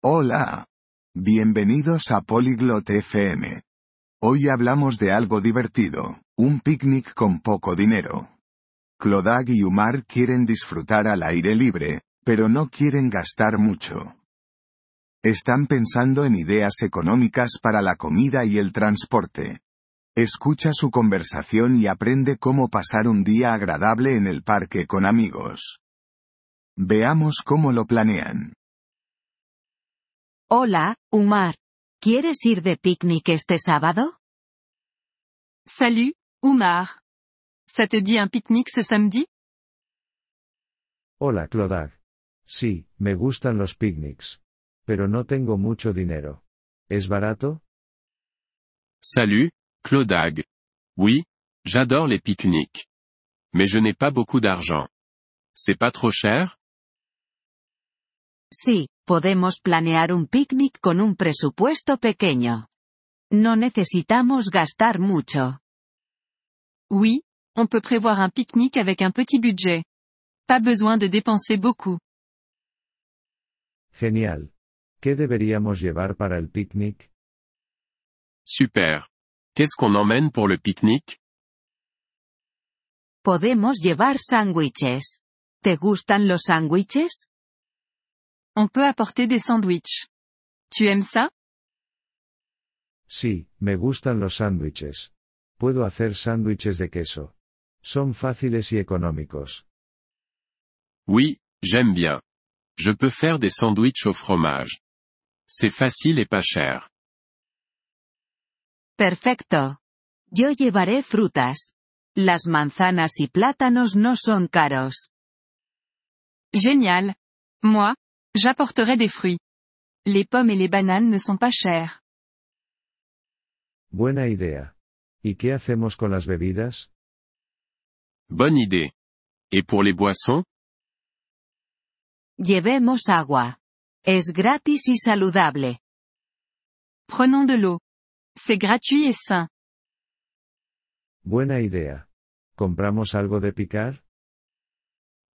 Hola. Bienvenidos a Polyglot FM. Hoy hablamos de algo divertido, un picnic con poco dinero. Clodag y Umar quieren disfrutar al aire libre, pero no quieren gastar mucho. Están pensando en ideas económicas para la comida y el transporte. Escucha su conversación y aprende cómo pasar un día agradable en el parque con amigos. Veamos cómo lo planean. Hola, Umar. ¿Quieres ir de picnic este sábado? Salut, Umar. Ça te dit un pique-nique ce samedi? Hola Clodag. Sí, me gustan los picnics. Pero no tengo mucho dinero. ¿Es barato? Salut, Clodag. Oui, j'adore les pique-niques. Mais je n'ai pas beaucoup d'argent. C'est pas trop cher? Sí, podemos planear un picnic con un presupuesto pequeño. No necesitamos gastar mucho. Oui, on peut prévoir un pique-nique avec un petit budget. Pas besoin de dépenser beaucoup. Genial. ¿Qué deberíamos llevar para el picnic? Super. Qu'est-ce qu'on emmène pour le pique-nique Podemos llevar sándwiches. ¿Te gustan los sándwiches? On peut apporter des sandwichs. Tu aimes ça? Sí, me gustan los sándwiches. Puedo hacer sándwiches de queso. Son fáciles y económicos. Oui, j'aime bien. Je peux faire des sandwichs au fromage. C'est facile et pas cher. Perfecto. Yo llevaré frutas. Las manzanas y plátanos no son caros. Génial. Moi, j'apporterai des fruits. Les pommes et les bananes ne sont pas chères. Buena idea. ¿Y qué hacemos con las bebidas? Bonne idée. Et pour les boissons? Llevemos agua. Es gratis y saludable. Prenons de l'eau. C'est gratuit et sain. Buena idea. ¿Compramos algo de picar?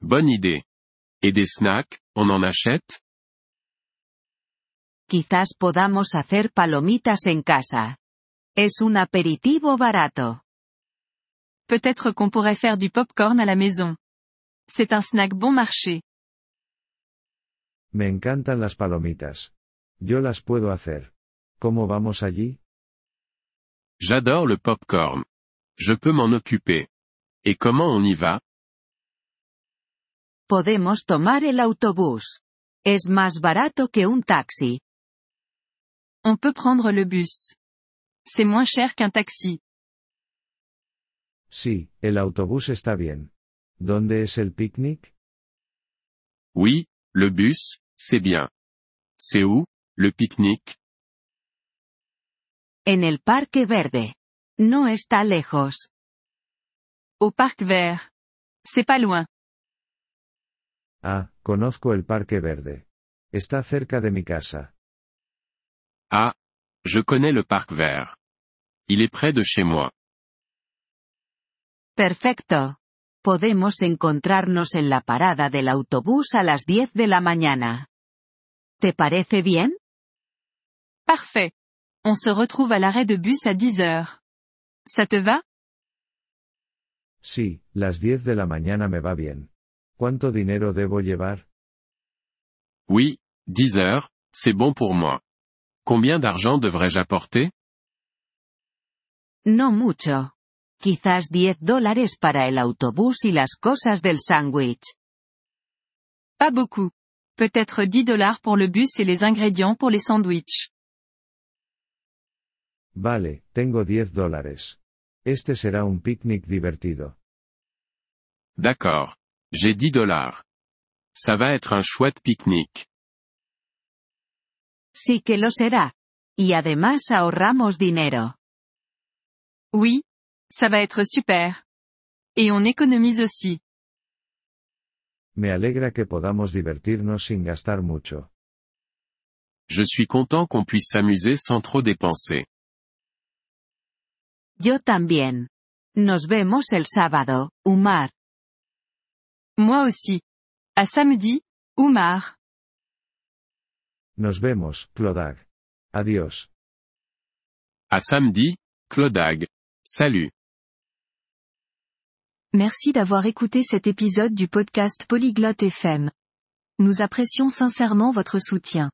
Bonne idée. Et des snacks, on en achète? Quizás podamos hacer palomitas en casa. Es un aperitivo barato. Peut-être qu'on pourrait faire du popcorn à la maison. C'est un snack bon marché. Me encantan las palomitas. Yo las puedo hacer. ¿Cómo vamos allí? J'adore le popcorn. Je peux m'en occuper. Et comment on y va? Podemos tomar el autobús. Es más barato que un taxi. On peut prendre le bus. C'est moins cher qu'un taxi. Sí, el autobús está bien. ¿Dónde es el picnic? Oui, le bus, c'est bien. C'est où, le pique-nique En el Parque Verde. No está lejos. Au parc vert. C'est pas loin. Ah, conozco el Parque Verde. Está cerca de mi casa. Ah, je connais le parc vert. Il est près de chez moi. Perfecto. Podemos encontrarnos en la parada del autobús a las 10 de la mañana. ¿Te parece bien? Parfait. On se retrouve à l'arrêt de bus à 10 heures. Ça te va? Sí, las 10 de la mañana me va bien. ¿Cuánto dinero debo llevar? Oui, 10 heures, c'est bon pour moi. Combien d'argent devrais-je apporter? No mucho. Quizás 10 dólares para el autobús y las cosas del sándwich. Pas beaucoup. Peut-être 10 dollars pour le bus et les ingrédients pour les sandwichs. Vale, tengo 10 dólares. Este será un picnic divertido. D'accord. J'ai 10 dollars. Ça va être un chouette pique-nique. Sí que lo será. Y además ahorramos dinero. Oui. Ça va être super. Et on économise aussi. Me alegra que podamos divertirnos sin gastar mucho. Je suis content qu'on puisse s'amuser sans trop dépenser. Yo también. Nos vemos el sábado, Umar. Moi aussi. À samedi, Oumar. Nos vemos, Clodag. Adiós. À samedi, Clodag. Salut. Merci d'avoir écouté cet épisode du podcast Polyglotte FM. Nous apprécions sincèrement votre soutien.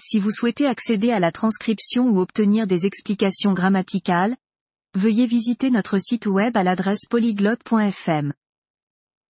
Si vous souhaitez accéder à la transcription ou obtenir des explications grammaticales, veuillez visiter notre site web à l'adresse polyglotte.fm.